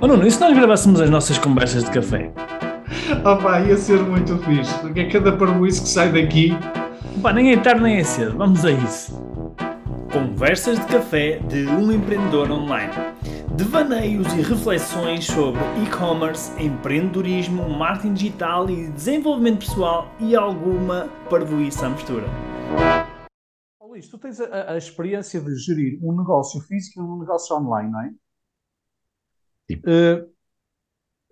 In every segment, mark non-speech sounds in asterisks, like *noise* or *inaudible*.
Oh Nuno, e se nós gravássemos as nossas conversas de café? Oh pá, ia ser muito fixe, porque é cada parboice que sai daqui. Pá, nem é tarde nem é cedo, vamos a isso. Conversas de café de um empreendedor online. Devaneios e reflexões sobre e-commerce, empreendedorismo, marketing digital e desenvolvimento pessoal e alguma parvoíça à mistura. Oh, Luís, tu tens a, a experiência de gerir um negócio físico e um negócio online, não é? Uh,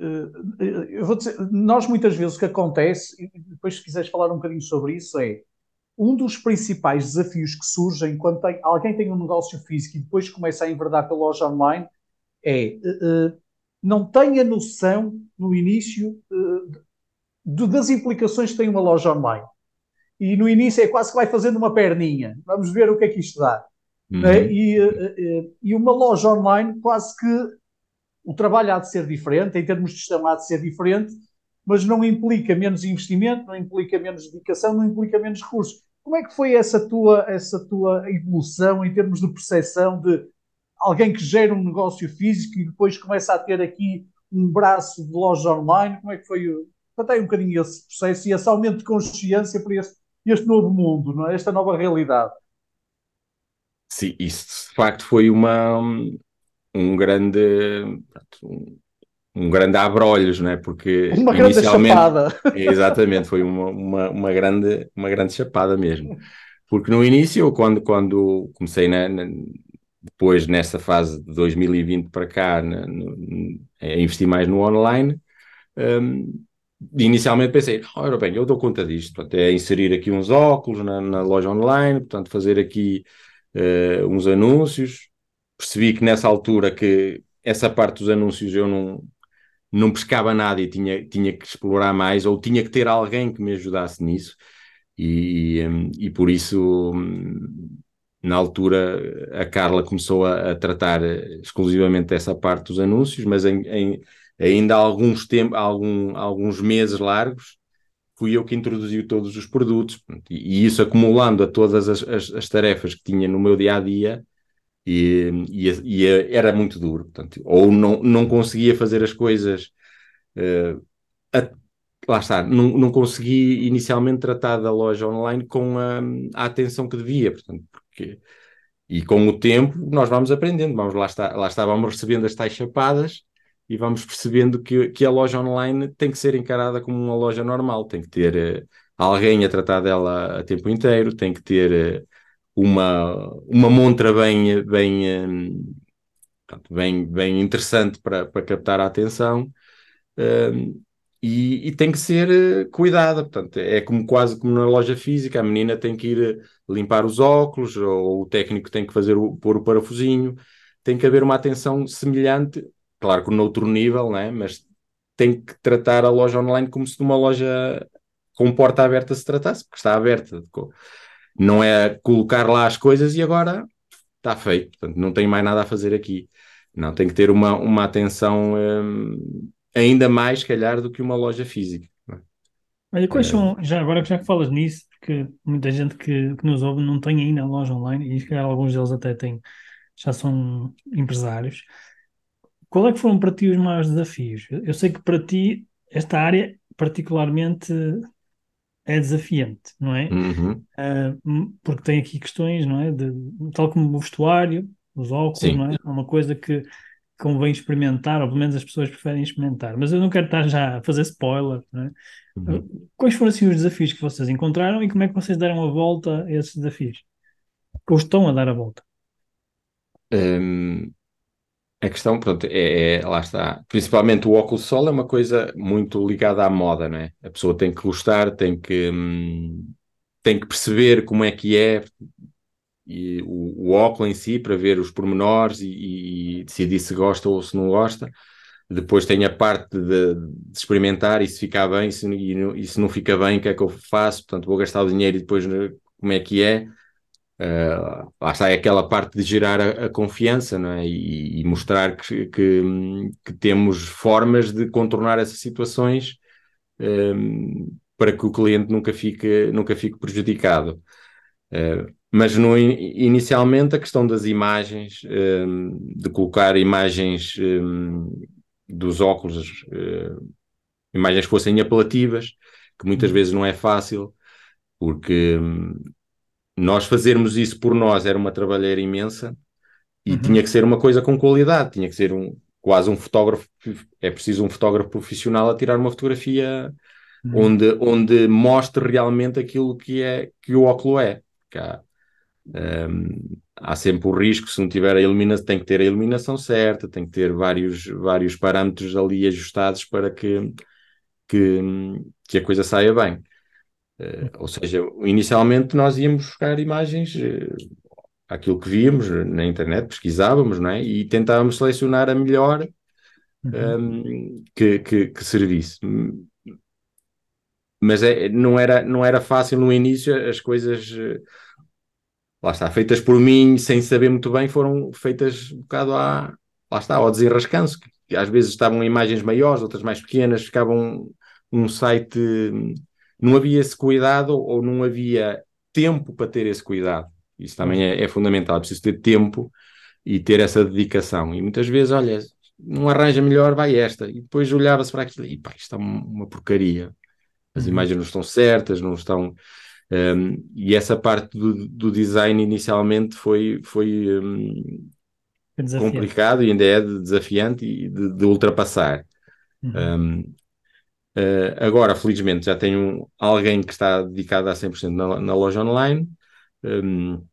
uh, eu vou dizer, nós muitas vezes o que acontece, e depois se quiseres falar um bocadinho sobre isso, é um dos principais desafios que surgem quando tem, alguém tem um negócio físico e depois começa a enverdar pela loja online é uh, não tem a noção no início de, das implicações que tem uma loja online. E no início é quase que vai fazendo uma perninha. Vamos ver o que é que isto dá. Uhum. Né? E, e uma loja online quase que o trabalho há de ser diferente, em termos de gestão há de ser diferente, mas não implica menos investimento, não implica menos dedicação, não implica menos recursos. Como é que foi essa tua, essa tua evolução em termos de percepção de alguém que gera um negócio físico e depois começa a ter aqui um braço de loja online? Como é que foi? Conta aí um bocadinho esse processo e esse aumento de consciência para este, este novo mundo, não é? esta nova realidade. Sim, isso de facto foi uma, um grande um, um grande abrolhos, não é? Porque *laughs* uma grande chapada. *laughs* Exatamente, foi uma, uma, uma, grande, uma grande chapada mesmo. Porque no início, quando, quando comecei na, na, depois nessa fase de 2020 para cá na, no, a investir mais no online, um, inicialmente pensei, ora bem, eu dou conta disto, portanto, é inserir aqui uns óculos na, na loja online, portanto, fazer aqui uh, uns anúncios, percebi que nessa altura que essa parte dos anúncios eu não, não pescava nada e tinha, tinha que explorar mais, ou tinha que ter alguém que me ajudasse nisso, e, e por isso, na altura, a Carla começou a, a tratar exclusivamente dessa parte dos anúncios, mas em, em, ainda há alguns, tempo, algum, alguns meses largos, fui eu que introduzi todos os produtos, e, e isso acumulando a todas as, as, as tarefas que tinha no meu dia a dia e, e, e, era muito duro, portanto, ou não, não conseguia fazer as coisas, uh, a, lá está, não, não consegui inicialmente tratar da loja online com a, a, atenção que devia, portanto, porque, e com o tempo nós vamos aprendendo, vamos lá está, lá está, vamos recebendo as tais chapadas e vamos percebendo que, que a loja online tem que ser encarada como uma loja normal, tem que ter uh, alguém a tratar dela a tempo inteiro, tem que ter uh, uma, uma montra bem, bem, hum, bem, bem interessante para, para captar a atenção um, e, e, tem que ser eh, cuidada. Portanto, é como quase como na loja física, a menina tem que ir eh, limpar os óculos, ou o técnico tem que fazer o, pôr o parafusinho, tem que haver uma atenção semelhante, claro que noutro nível, né? mas tem que tratar a loja online como se de uma loja com porta aberta se tratasse, porque está aberta não é colocar lá as coisas e agora está feito, portanto, não tenho mais nada a fazer aqui. Não, tem que ter uma, uma atenção hum, ainda mais, se calhar, do que uma loja física. É? Olha, quais é. são, já, agora que já que falas nisso, porque muita gente que, que nos ouve não tem ainda a loja online e se calhar alguns deles até têm, já são empresários. Qual é que foram para ti os maiores desafios? Eu sei que para ti esta área particularmente é desafiante, não é? Uhum. Uh, porque tem aqui questões, não é? De, tal como o vestuário, os óculos, Sim. não é? É uma coisa que convém experimentar, ou pelo menos as pessoas preferem experimentar. Mas eu não quero estar já a fazer spoiler, não é? Uhum. Quais foram assim os desafios que vocês encontraram e como é que vocês deram a volta a esses desafios? Ou estão a dar a volta? Um, a questão, pronto, é, é, lá está. Principalmente o óculos sol é uma coisa muito ligada à moda, não é? A pessoa tem que gostar, tem que, hum, tem que perceber como é que é e o, o óculos em si para ver os pormenores e, e, decidir se gosta ou se não gosta. Depois tem a parte de, de experimentar e se ficar bem se, e, e, se não fica bem, o que é que eu faço? Portanto, vou gastar o dinheiro e depois né, como é que é. Uh, lá está, é aquela parte de gerar a, a confiança não é? e, e mostrar que, que, que, temos formas de contornar essas situações um, para que o cliente nunca fique, nunca fique prejudicado. Uh, mas no, inicialmente a questão das imagens, um, de colocar imagens um, dos óculos, uh, imagens que fossem apelativas, que muitas uhum. vezes não é fácil, porque nós fazermos isso por nós era uma trabalheira imensa e uhum. tinha que ser uma coisa com qualidade, tinha que ser um, quase um fotógrafo, é preciso um fotógrafo profissional a tirar uma fotografia uhum. onde, onde mostre realmente aquilo que, é, que o óculo é. Há, um, há, sempre o risco, se não tiver a iluminação, tem que ter a iluminação certa, tem que ter vários, vários parâmetros ali ajustados para que, que, que a coisa saia bem. Uh, ou seja, inicialmente nós íamos buscar imagens, uh, aquilo que víamos na internet, pesquisávamos, não é? E tentávamos selecionar a melhor uhum. um, que, que, que servisse. Mas é, não, era, não era fácil no início, as coisas, eh, lá está, feitas por mim, sem saber muito bem, foram feitas um bocado à, lá está, ao desenrascanço, que às vezes estavam imagens maiores, outras mais pequenas, ficavam um site, não havia esse cuidado ou não havia tempo para ter esse cuidado. Isso também é, é fundamental. É preciso ter tempo e ter essa dedicação. E muitas vezes, olha, não arranja melhor, vai esta. E depois olhava-se para aquilo e pá, isto é uma porcaria. As uhum. imagens não estão certas, não estão. Um, e essa parte do, do, design inicialmente foi, foi um, complicado e ainda é desafiante e de, de ultrapassar. Uhum. Um, uh, agora, felizmente, já tenho alguém que está dedicado a 100% na, na loja online um,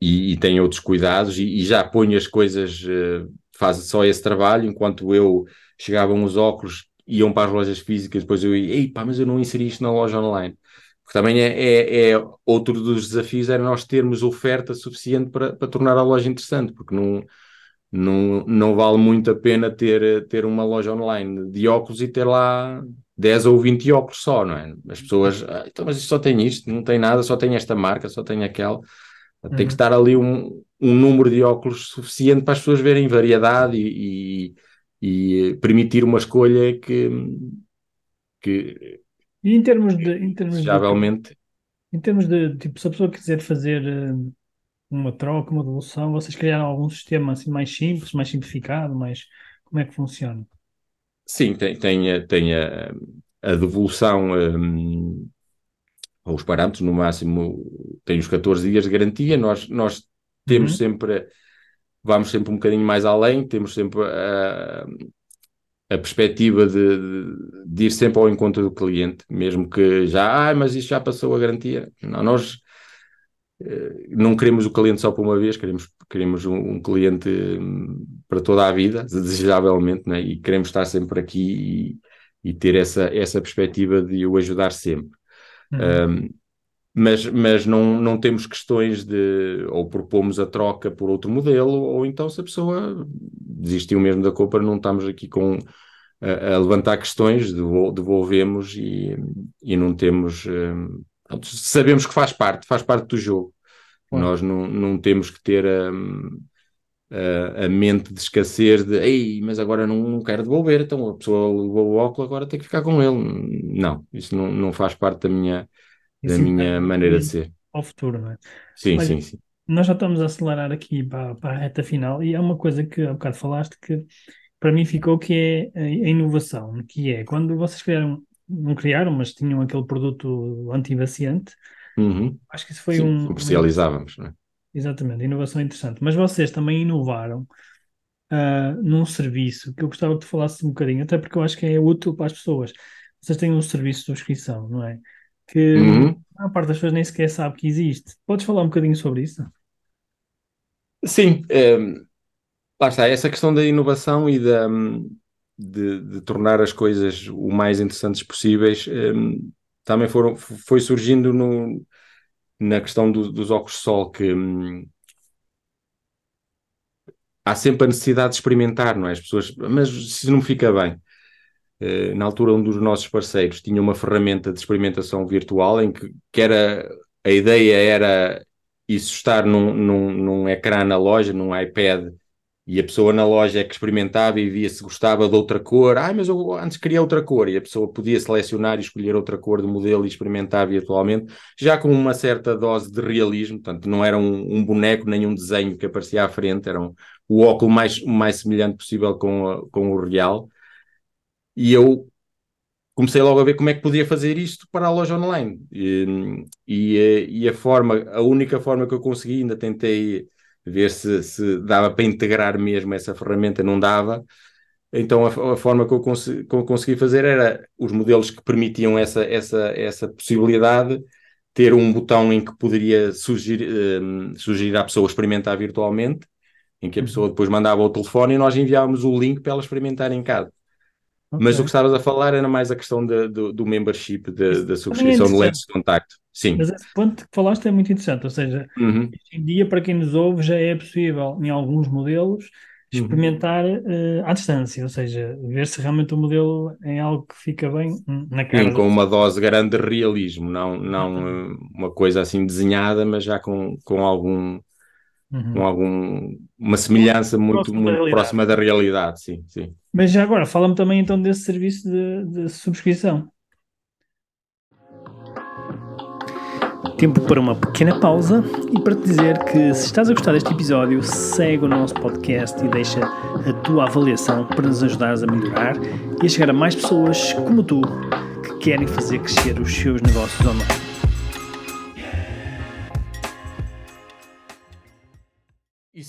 e, e, tem outros cuidados e, e já põe as coisas, uh, faz só esse trabalho, enquanto eu chegavam os óculos, iam para as lojas físicas, depois eu ia, ei pá, mas eu não inseri isto na loja online. Porque também é, é, é, outro dos desafios era nós termos oferta suficiente para, para tornar a loja interessante, porque não, não, não vale muito a pena ter, ter uma loja online de óculos e ter lá 10 ou 20 óculos só, não é? As pessoas, ah, então, mas só tem isto, não tem nada, só tem esta marca, só tem aquela. Tem que uhum. estar ali um, um número de óculos suficiente para as pessoas verem variedade e, e, e permitir uma escolha que. que e em termos de. Em termos de, em termos de. Tipo, se a pessoa quiser fazer eh, uma troca, uma devolução, vocês criaram algum sistema assim mais simples, mais simplificado, mais. Como é que funciona? Sim, tem, tem, tem a, a devolução, um, os parâmetros, no máximo, tem os 14 dias de garantia. Nós, nós temos uhum. sempre, vamos sempre um bocadinho mais além, temos sempre a, a perspectiva de, de, ir sempre ao encontro do cliente, mesmo que já, ah, mas isso já passou a garantia. Não, nós eh, não queremos o cliente só por uma vez, queremos, queremos um, um cliente hum, para toda a vida, desejavelmente, né? e queremos estar sempre aqui e, e, ter essa, essa perspectiva de o ajudar sempre. Uhum. Um, mas, mas não, não temos questões de ou propomos a troca por outro modelo, ou então se a pessoa desistiu mesmo da compra, não estamos aqui com a, a levantar questões, devolvemos e, e não temos. Um, sabemos que faz parte, faz parte do jogo. Nós não, não temos que ter a, a, a, mente de escassez de ei, mas agora não, não quero devolver, então a pessoa levou o óculos, agora tem que ficar com ele. Não, isso não, não faz parte da minha, da minha maneira de ser. Ao futuro, não é? Sim, sim, sim. Nós já estamos a acelerar aqui para, para a reta final e há uma coisa que há bocado falaste que para mim ficou que é a inovação, que é quando vocês criaram, não criaram, mas tinham aquele produto anti-vaciante, Uhum. Acho que isso foi Sim, um. Comercializávamos, não é? Exatamente, inovação interessante. Mas vocês também inovaram uh, num serviço que eu gostava que tu falasses um bocadinho, até porque eu acho que é útil para as pessoas. Vocês têm um serviço de subscrição, não é? Que uhum. a parte das pessoas nem sequer sabe que existe. Podes falar um bocadinho sobre isso? Sim, é, lá está, essa questão da inovação e da, de, de tornar as coisas o mais interessantes possíveis. É, também foram, foi surgindo no, na questão do, dos óculos de sol que hum, há sempre a necessidade de experimentar, não é? As pessoas, mas se não fica bem. Uh, na altura, um dos nossos parceiros tinha uma ferramenta de experimentação virtual em que, que era, a ideia era isso estar num, num, num ecrã na loja, num iPad, e a pessoa na loja é que experimentava e via se gostava de outra cor. Ah, mas eu antes queria outra cor. E a pessoa podia selecionar e escolher outra cor do modelo e experimentar virtualmente, já com uma certa dose de realismo. Portanto, não era um, um boneco nem um desenho que aparecia à frente, era um, o óculo mais, mais semelhante possível com, a, com o real. e eu comecei logo a ver como é que podia fazer isto para a loja online. E, e, e, a forma, a única forma que eu consegui, ainda tentei ver se, se dava para integrar mesmo essa ferramenta, não dava. Então a, a forma que eu, consegui, que eu, consegui, fazer era os modelos que permitiam essa, essa, essa possibilidade, ter um botão em que poderia sugerir, um, sugerir à pessoa experimentar virtualmente, em que a pessoa uhum. depois mandava o telefone e nós enviávamos o link para ela experimentar em casa. Okay. Mas o que estavas a falar era mais a questão de, do, do membership, de, da é subscrição é de lentes de contacto. Sim. Mas esse ponto que falaste é muito interessante, ou seja, uhum. hoje em dia, para quem nos ouve, já é possível, em alguns modelos, uhum. experimentar uh, à distância, ou seja, ver se realmente o modelo é algo que fica bem na cara. Sim, com uma dose grande de realismo, não, não uhum. uma coisa assim desenhada, mas já com, com algum uhum. com algum uma semelhança muito, próxima muito da próxima da realidade, sim, sim. Mas já agora, fala-me também então desse serviço de, de subscrição. Tempo para uma pequena pausa e para te dizer que se estás a gostar deste episódio, segue o nosso podcast e deixa a tua avaliação para nos ajudares a melhorar e a chegar a mais pessoas como tu que querem fazer crescer os seus negócios online.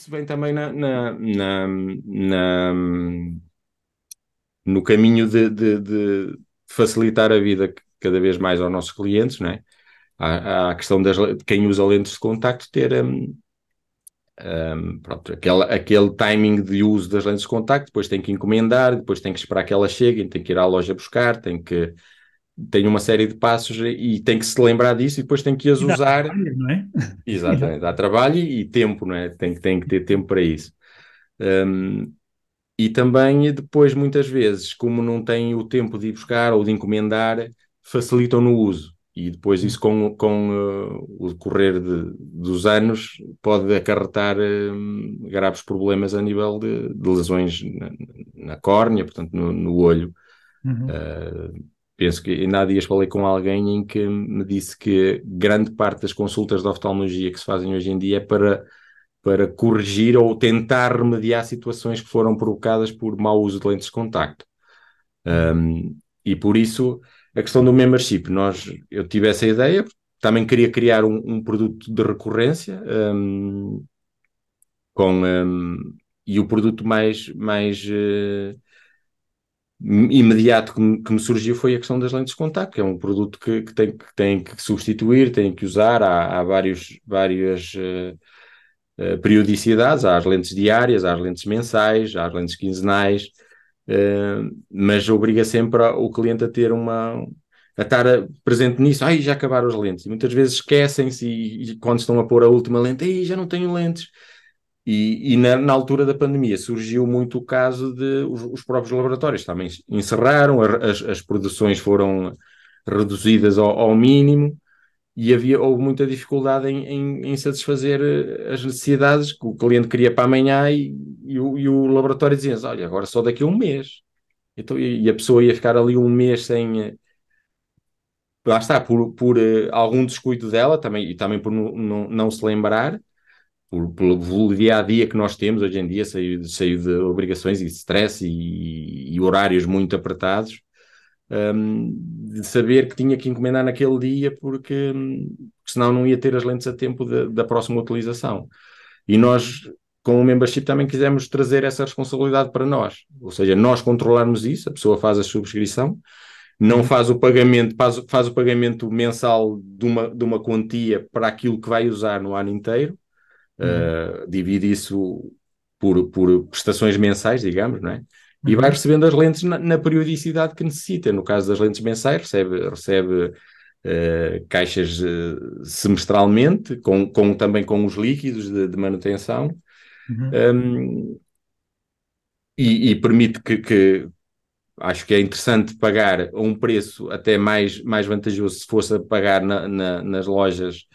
Isso vem também na, na, na, na no caminho de, de, de, facilitar a vida cada vez mais aos nossos clientes, não é? Há, há a questão das, de quem usa lentes de contacto ter um, um, pronto, aquele, aquele timing de uso das lentes de contacto, depois tem que encomendar, depois tem que esperar que elas cheguem, tem que ir à loja buscar, tem que tem uma série de passos e tem que se lembrar disso e depois tem que as dá usar. Trabalho, não é? *laughs* Exatamente, dá trabalho e tempo, não é? Tem, tem que ter tempo para isso. Um, e também depois, muitas vezes, como não têm o tempo de ir buscar ou de encomendar, facilitam no uso. E depois isso com, com uh, o decorrer de, dos anos pode acarretar uh, graves problemas a nível de, de lesões na, na, córnea, portanto no, no olho. Uhum. Uh, penso que ainda há dias falei com alguém em que me disse que grande parte das consultas de oftalmologia que se fazem hoje em dia é para, para corrigir ou tentar remediar situações que foram provocadas por mau uso de lentes de contacto. Um, e por isso, a questão do membership, nós, eu tive essa ideia, também queria criar um, um produto de recorrência um, com, e o produto mais, mais uh, imediato que me, que me, surgiu foi a questão das lentes de contacto, que é um produto que, que, tem, que tem que substituir, tem que usar, há, há vários, várias uh, uh, periodicidades, há as lentes diárias, há as lentes mensais, há as lentes quinzenais, uh, mas obriga sempre o cliente a ter uma a estar presente nisso, ai, já acabaram as lentes, e muitas vezes esquecem-se e, e, quando estão a pôr a última lente, ai, já não tenho lentes, e, e na, na, altura da pandemia surgiu muito o caso de os, os próprios laboratórios também encerraram, as, as produções foram reduzidas ao, ao, mínimo e havia, houve muita dificuldade em, em, em, satisfazer eh, as necessidades que o cliente queria para amanhã e, e, o, e o, laboratório dizia olha, agora só daqui a um mês. Então, e, a pessoa ia ficar ali um mês sem... Eh, lá está, por, por uh, algum descuido dela também, e também por não, não se lembrar, por, pelo dia a dia que nós temos hoje em dia, cheio, cheio de obrigações e stress e, e horários muito apertados, um, de saber que tinha que encomendar naquele dia porque, porque senão não ia ter as lentes a tempo de, da próxima utilização. E nós, com o membership, também quisemos trazer essa responsabilidade para nós, ou seja, nós controlarmos isso, a pessoa faz a subscrição, não uhum. faz o pagamento, faz, faz o pagamento mensal de uma, de uma quantia para aquilo que vai usar no ano inteiro, uh, divide isso por, por prestações mensais, digamos, não é? E vai uhum. recebendo as lentes na, na, periodicidade que necessita. No caso das lentes mensais, recebe, recebe uh, caixas uh, semestralmente, com, com, também com os líquidos de, de manutenção. Uhum. Um, e, e, permite que, que, acho que é interessante pagar a um preço até mais, mais vantajoso se fosse a pagar na, na, nas lojas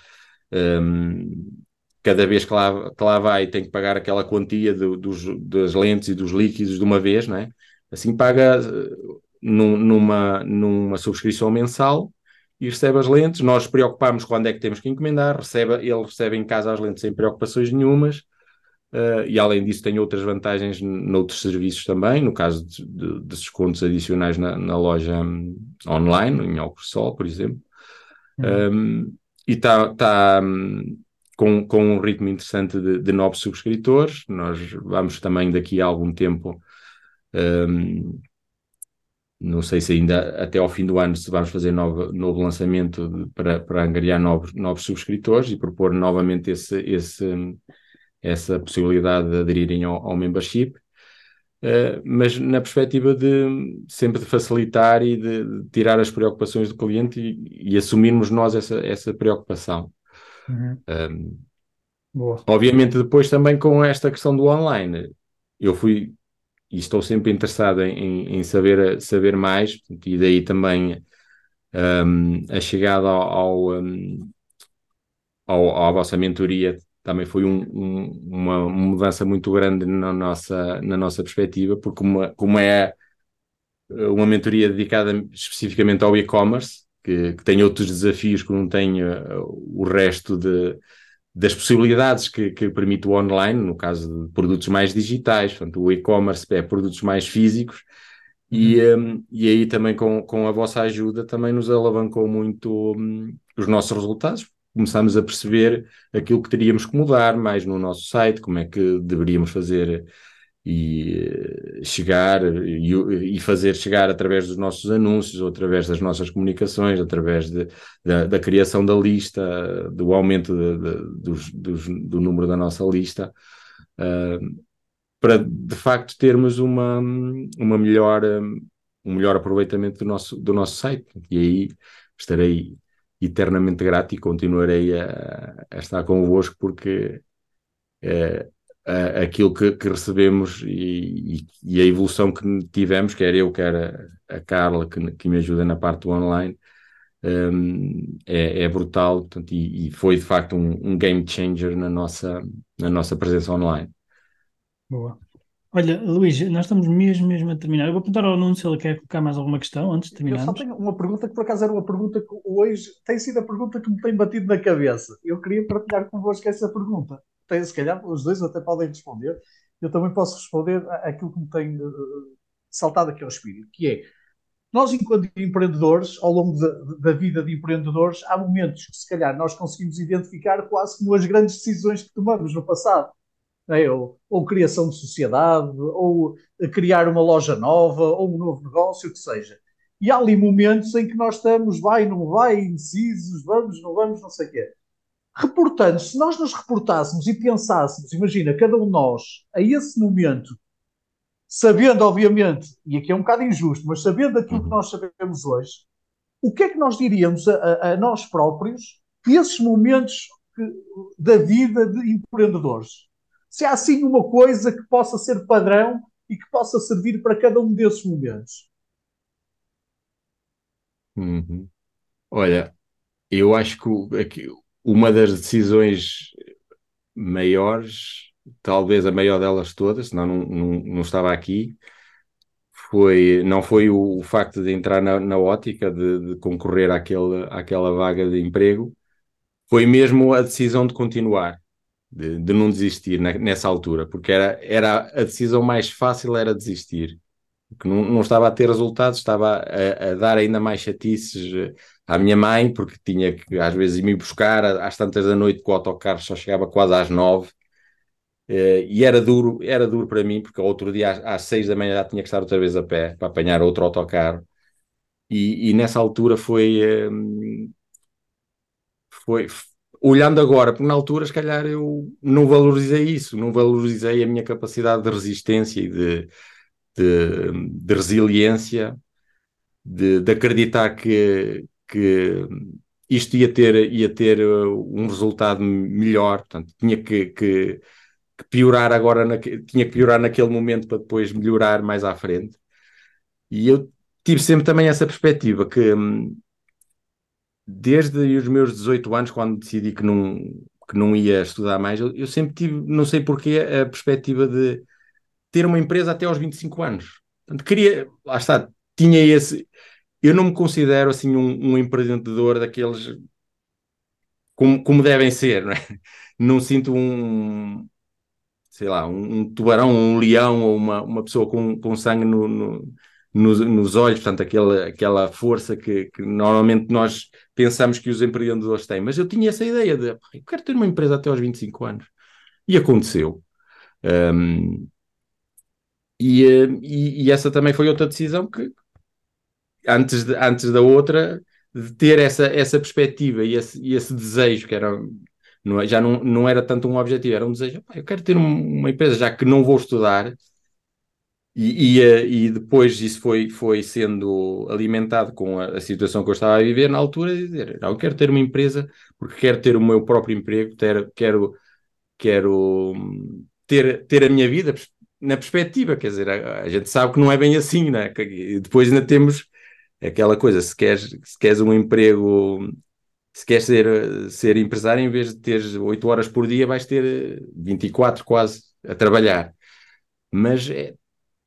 um, cada vez que lá, que lá vai tem que pagar aquela quantia do, dos, das lentes e dos líquidos de uma vez, não é? Assim paga uh, num, numa, numa subscrição mensal e recebe as lentes. Nós preocupamos quando é que temos que encomendar, recebe, ele recebe em casa as lentes sem preocupações nenhumas. Uh, e além disso tem outras vantagens noutros serviços também, no caso de, de, de descontos adicionais na, na, loja um, online, em óculos sol, por exemplo. Uhum. Um, e está tá, um, com, com um ritmo interessante de, de, novos subscritores. Nós vamos também daqui a algum tempo, um, não sei se ainda até ao fim do ano, se vamos fazer novo, novo lançamento de, para, para angariar novos, novos subscritores e propor novamente esse, esse essa possibilidade de aderirem ao, ao membership, uh, mas na perspectiva de sempre de facilitar e de, de tirar as preocupações do cliente e, e, assumirmos nós essa, essa preocupação. Uhum. Um, obviamente, depois também com esta questão do online, eu fui e estou sempre interessado em, em saber, saber mais, e daí também um, a chegada ao, ao, um, ao, à vossa mentoria também foi um, um, uma mudança muito grande na nossa, na nossa perspectiva, porque como é uma mentoria dedicada especificamente ao e-commerce, que, que, tem outros desafios que não tem uh, o resto de, das possibilidades que, que, permite o online, no caso de produtos mais digitais, portanto, o e-commerce é produtos mais físicos, e, um, uhum. e aí também com, com a vossa ajuda também nos alavancou muito um, os nossos resultados, começámos a perceber aquilo que teríamos que mudar mais no nosso site, como é que deveríamos fazer e chegar e, e, fazer chegar através dos nossos anúncios ou através das nossas comunicações, através de, da, da, criação da lista, do aumento de, de, dos, dos, do número da nossa lista, uh, para de facto termos uma, uma melhor, um melhor aproveitamento do nosso, do nosso site. E aí estarei eternamente grato e continuarei a, a estar convosco porque é, a, aquilo que, que recebemos e, e, a evolução que tivemos, quer eu, quer a, a Carla, que, que, me ajuda na parte do online, um, é, é, brutal portanto, e, e, foi de facto um, um, game changer na nossa, na nossa presença online. Boa. Olha, Luís, nós estamos mesmo, mesmo a terminar. Eu vou perguntar ao Nuno se ele quer colocar mais alguma questão antes de terminar. Eu só tenho uma pergunta que por acaso era uma pergunta que hoje tem sido a pergunta que me tem batido na cabeça. Eu queria partilhar convosco essa pergunta. Tem, se calhar os dois até podem responder. Eu também posso responder aquilo que me tem uh, saltado aqui ao espírito, que é nós, enquanto empreendedores, ao longo da, da, vida de empreendedores, há momentos que se calhar nós conseguimos identificar quase como as grandes decisões que tomamos no passado é? ou, ou, criação de sociedade, ou criar uma loja nova, ou um novo negócio, o que seja. E há ali momentos em que nós estamos, vai, não vai, indecisos, vamos, não vamos, não sei o quê. Reportando, se nós nos reportássemos e pensássemos, imagina, cada um de nós, a esse momento, sabendo, obviamente, e aqui é um bocado injusto, mas sabendo aquilo que uhum. nós sabemos hoje, o que é que nós diríamos a, a, nós próprios esses momentos que, da vida de empreendedores? se há assim uma coisa que possa ser padrão e que possa servir para cada um desses momentos. Uhum. Olha, eu acho que uma das decisões maiores, talvez a maior delas todas, senão não, não, não estava aqui, foi, não foi o, o facto de entrar na, na ótica, de, de, concorrer àquele, àquela vaga de emprego, foi mesmo a decisão de continuar de, de não desistir na, nessa altura, porque era, era a decisão mais fácil era desistir, porque não, não estava a ter resultados, estava a, a, dar ainda mais chatices eh, à minha mãe, porque tinha que às vezes me buscar às tantas da noite com o autocarro só chegava quase às nove. Uh, e era duro, era duro para mim, porque outro dia às, às seis da manhã já tinha que estar outra vez a pé para apanhar outro autocarro. E, e nessa altura foi, uh, foi, olhando agora, porque na altura, se calhar, eu não valorizei isso, não valorizei a minha capacidade de resistência e de, de, de resiliência, de, de, acreditar que, que isto ia ter, ia ter uh, um resultado melhor, portanto, tinha que, que, que piorar agora, na, tinha que piorar naquele momento para depois melhorar mais à frente. E eu tive sempre também essa perspectiva que hum, desde os meus 18 anos, quando decidi que não, que não ia estudar mais, eu, eu sempre tive, não sei porquê, a perspectiva de ter uma empresa até aos 25 anos. Portanto, queria, lá está, tinha esse. Eu não me considero assim um, um empreendedor daqueles como, como devem ser, não, é? não sinto um. sei lá, um, um, tubarão, um leão ou uma, uma pessoa com, com sangue no, no, nos, nos olhos, portanto, aquela, aquela força que, que, normalmente nós pensamos que os empreendedores têm. Mas eu tinha essa ideia de, eu quero ter uma empresa até aos 25 anos. E aconteceu. Um, e, e, e, essa também foi outra decisão que, antes, de, antes da outra, de ter essa, essa perspectiva e esse, esse desejo, que era, não, é, já não, não era tanto um objetivo, era um desejo. Eu quero ter uma empresa, já que não vou estudar, e, e, eh, e, depois isso foi, foi sendo alimentado com a, a, situação que eu estava a viver na altura, de dizer, não, eu quero ter uma empresa porque quero ter o meu próprio emprego, ter, quero, quero ter, ter a minha vida na perspectiva, quer dizer, a, a, gente sabe que não é bem assim, né? E depois ainda temos aquela coisa, se queres, se queres um emprego, se queres ser, ser empresário, em vez de teres 8 horas por dia, vais ter 24 quase a trabalhar. Mas é,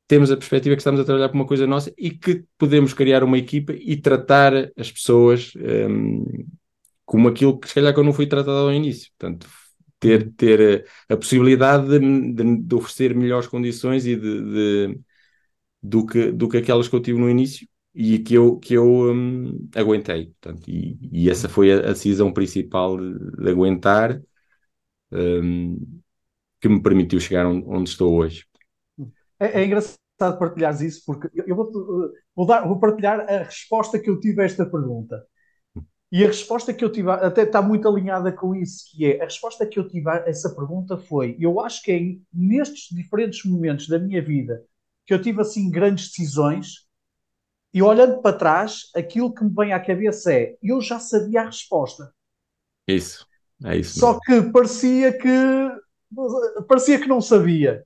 temos a perspectiva que estamos a trabalhar para uma coisa nossa e que podemos criar uma equipa e tratar as pessoas um, como aquilo que se calhar que eu não fui tratado ao início. Portanto, ter, ter eh, a possibilidade de, de, de oferecer melhores condições e de, de, do, que, do que aquelas que eu tive no início e que eu, que eu um, aguentei. Portanto, e, e, essa foi a, decisão principal de, aguentar um, que me permitiu chegar onde, onde estou hoje. É, é, engraçado partilhares isso, porque eu vou, vou, dar, vou partilhar a resposta que eu tive a esta pergunta. E a resposta que eu tive, até está muito alinhada com isso, que é, a resposta que eu tive a essa pergunta foi, eu acho que é nestes diferentes momentos da minha vida que eu tive assim grandes decisões, e olhando para trás, aquilo que me vem à cabeça é, eu já sabia a resposta. Isso, é isso. Só que parecia que parecia que não sabia.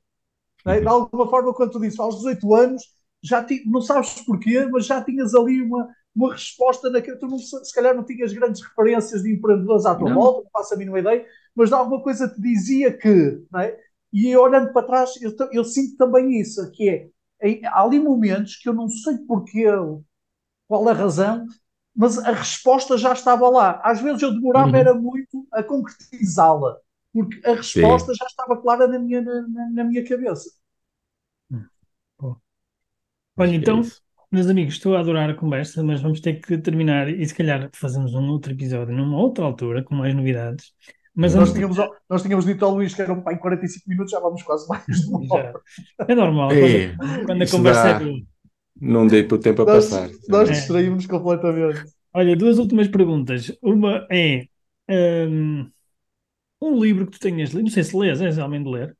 Não é? De alguma forma, quando tu dizes aos 18 anos, já ti, não sabes porquê, mas já tinhas ali uma, uma resposta naquele. Tu não, se calhar não tinhas grandes referências de empreendedores à tua não. volta, não faço a mínima ideia, mas de alguma coisa te dizia que. Não é? E olhando para trás, eu, eu sinto também isso, que é. Há ali momentos que eu não sei porquê, qual a razão, mas a resposta já estava lá. Às vezes eu demorava uhum. era muito a concretizá-la, porque a resposta Sim. já estava clara na minha, na, na minha cabeça. Hum. Olha, então, é meus amigos, estou a adorar a conversa, mas vamos ter que terminar e se calhar fazemos um outro episódio numa outra altura, com mais novidades. Mas nós, tínhamos, nós tínhamos dito ao Luís que eram em 45 minutos, já vamos quase mais de uma hora. É normal, é, quando, quando a conversa dá, é boa. Não dei para o tempo a nós, passar. Nós é. distraímos completamente. Olha, duas últimas perguntas. Uma é um, um, livro que tu tenhas lido, não sei se lês, és homem de ler.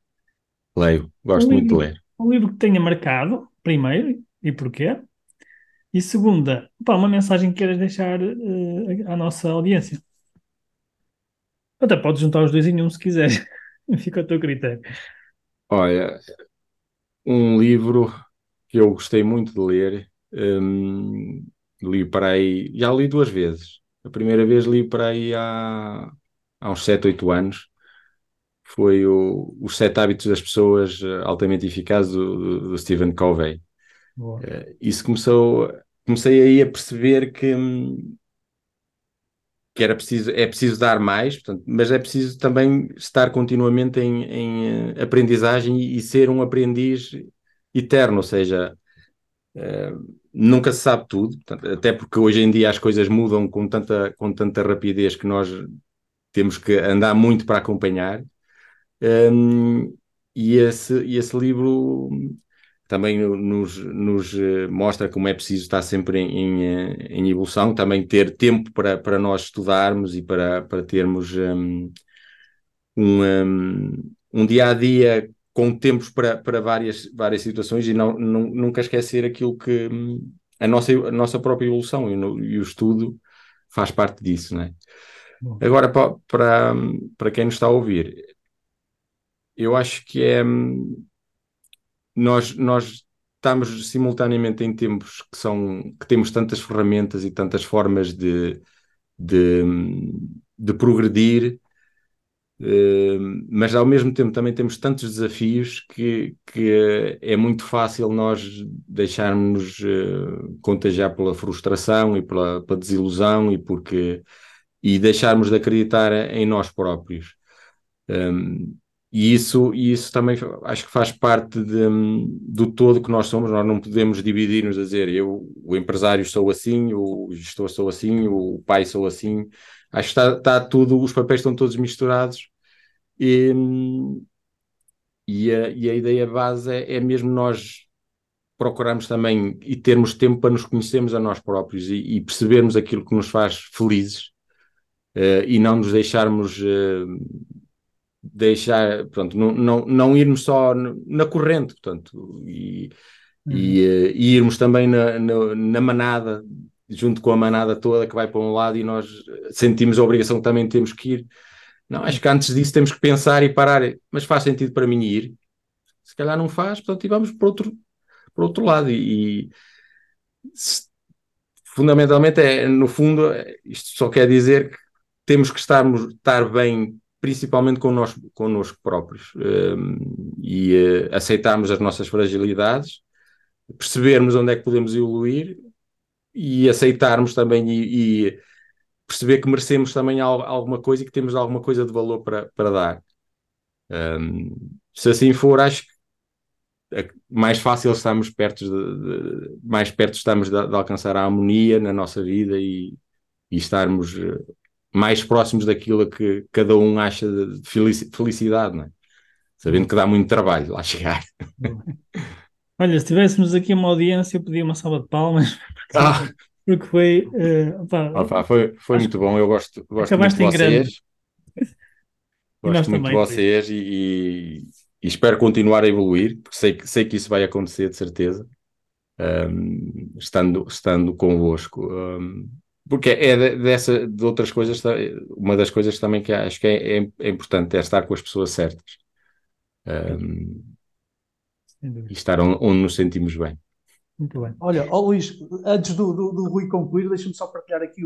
Leio, gosto um muito livro, de ler. Um livro que tenha marcado, primeiro, e porquê? E segunda, pá, uma mensagem que queiras deixar uh, à nossa audiência. Até podes juntar os dois em um se quiseres. *laughs* Fica ao teu critério. Olha, um livro que eu gostei muito de ler, um, li para aí, já li duas vezes. A primeira vez li para aí há, há uns 7, 8 anos. Foi o, Os Sete Hábitos das Pessoas eh, Altamente Eficazes do, do, Stephen Covey. Uh, isso começou, comecei aí a perceber que, que era preciso, é preciso dar mais, portanto, mas é preciso também estar continuamente em, em uh, aprendizagem e, e, ser um aprendiz eterno, ou seja, uh, nunca se sabe tudo, portanto, até porque hoje em dia as coisas mudam com tanta, com tanta rapidez que nós temos que andar muito para acompanhar. Um, e esse, esse livro também nos, nos eh, mostra como é preciso estar sempre em, em, eh, em, evolução, também ter tempo para, para nós estudarmos e para, para termos um, um, hum, um dia a dia com tempos para, para várias, várias situações e não, não, nunca esquecer aquilo que hum, a nossa, a nossa própria evolução e, no, e o estudo faz parte disso, não é? Agora, para, para, para quem nos está a ouvir, eu acho que é hum, nós, nós estamos simultaneamente em tempos que são que temos tantas ferramentas e tantas formas de, de, de progredir, uh, mas ao mesmo tempo também temos tantos desafios que, que é muito fácil nós deixarmos uh, contagiar pela frustração e pela, pela desilusão e porque e deixarmos de acreditar em nós próprios. Um, e isso, isso também acho que faz parte de, do todo que nós somos. Nós não podemos dividir-nos a dizer eu, o empresário, sou assim, o gestor, sou assim, o pai, sou assim. Acho que está, está tudo, os papéis estão todos misturados. E, e, a, e a ideia base é, é mesmo nós procurarmos também e termos tempo para nos conhecermos a nós próprios e, e percebermos aquilo que nos faz felizes uh, e não nos deixarmos. Uh, deixar, pronto, não, não, não irmos só na corrente, portanto, e, uhum. e, uh, e, irmos também na, na, na, manada, junto com a manada toda que vai para um lado e nós sentimos a obrigação que também temos que ir. Não, acho que antes disso temos que pensar e parar, mas faz sentido para mim ir? Se calhar não faz, portanto, e vamos para outro, para outro lado. E, e se, fundamentalmente, é, no fundo, isto só quer dizer que temos que estarmos, estar bem principalmente connosco, connosco próprios um, e uh, aceitarmos as nossas fragilidades, percebermos onde é que podemos evoluir e aceitarmos também e, e perceber que merecemos também al alguma coisa e que temos alguma coisa de valor para, para dar. Um, se assim for, acho que é mais fácil estamos perto de, de mais perto estamos de, de, alcançar a harmonia na nossa vida e, e estarmos eh, mais próximos daquilo que cada um acha de felicidade, não é? Sabendo que dá muito trabalho lá chegar. *laughs* Olha, se tivéssemos aqui uma audiência, eu pedia uma salva de palmas, porque, *laughs* ah. porque foi, uh, opa, opa, foi, foi muito bom. Eu gosto, gosto muito de vocês. Gosto muito de vocês e, e, e, espero continuar a evoluir, porque sei, sei que isso vai acontecer de certeza, um, estando, estando convosco. Um, porque é dessa, de outras coisas, uma das coisas também que acho que é, é, é importante é estar com as pessoas certas. Um, e estar onde, onde, nos sentimos bem. Muito bem. Olha, oh Luís, antes do, do, do Rui concluir, deixa-me só partilhar aqui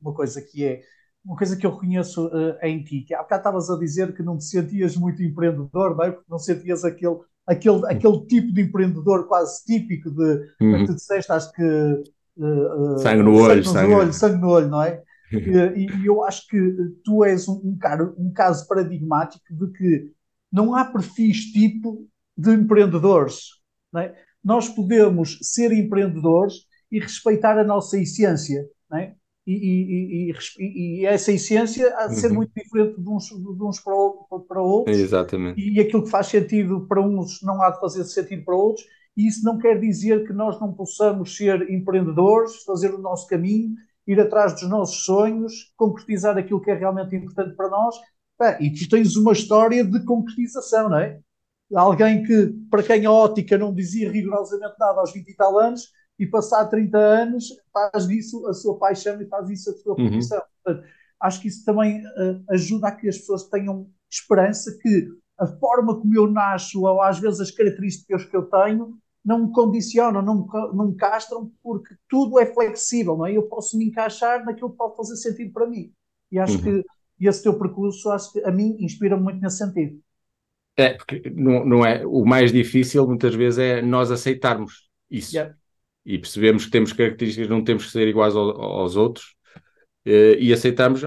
uma coisa que é uma coisa que eu reconheço uh, em ti, que há bocado estavas a dizer que não te sentias muito empreendedor, não é? Porque não sentias aquele, aquele, aquele tipo de empreendedor quase típico de, uhum. que tu disseste, acho que Uh, sangue no olho, sangue, sangue. No olho, sangue no olho, não é? *laughs* e, e, eu acho que tu és um, um, cara, um caso paradigmático de que não há perfis tipo de empreendedores. É? Nós podemos ser empreendedores e respeitar a nossa essência. É? E, e, e, essa essência há de ser uhum. muito diferente de uns, de uns para, para, outros. Exatamente. E aquilo que faz sentido para uns não há de fazer sentido para outros. E isso não quer dizer que nós não possamos ser empreendedores, fazer o nosso caminho, ir atrás dos nossos sonhos, concretizar aquilo que é realmente importante para nós. e tu tens uma história de concretização, não é? Alguém que, para quem a ótica não dizia rigorosamente nada aos 20 e tal anos, e passar 30 anos faz disso a sua paixão e faz isso a sua uhum. profissão. Uhum. Portanto, acho que isso também uh, ajuda a que as pessoas tenham esperança que a forma como eu nasço, ou às vezes as características que eu tenho, não me condicionam, não me, não me castram, porque tudo é flexível, não é? Eu posso me encaixar naquilo que pode fazer sentido para mim. E acho uhum. que esse teu percurso, acho que a mim inspira muito nesse sentido. É, porque não, não é, o mais difícil muitas vezes é nós aceitarmos isso. Yeah. E percebemos que temos características, não temos que ser iguais ao, aos outros, eh, e aceitarmos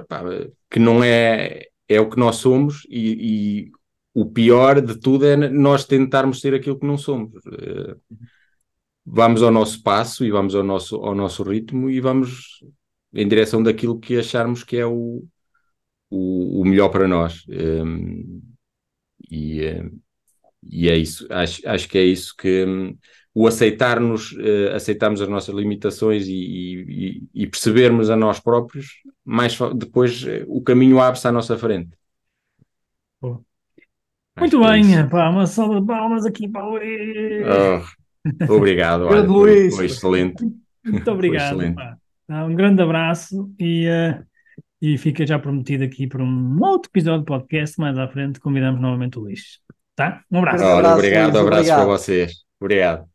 que não é, é o que nós somos e, e o pior de tudo é nós tentarmos ser aquilo que não somos. Eh, vamos ao nosso passo e vamos ao nosso, ao nosso ritmo e vamos em direção daquilo que acharmos que é o, o, o melhor para nós. Um, e, eh, e é isso, acho, acho que é isso que o aceitar-nos, uh, aceitarmos as nossas limitações e, e, e, percebermos a nós próprios, mais depois o caminho abre-se à nossa frente. Muito bem, é pá, uma salva de palmas aqui para o oh, Obrigado, *laughs* olha, foi, foi, excelente. Muito obrigado. Um grande abraço e, uh, e fica já prometido aqui para um outro episódio de podcast. Mais à frente convidamos novamente o Luís. Tá? Um abraço. Olha, obrigado, abraço para vocês. Obrigado.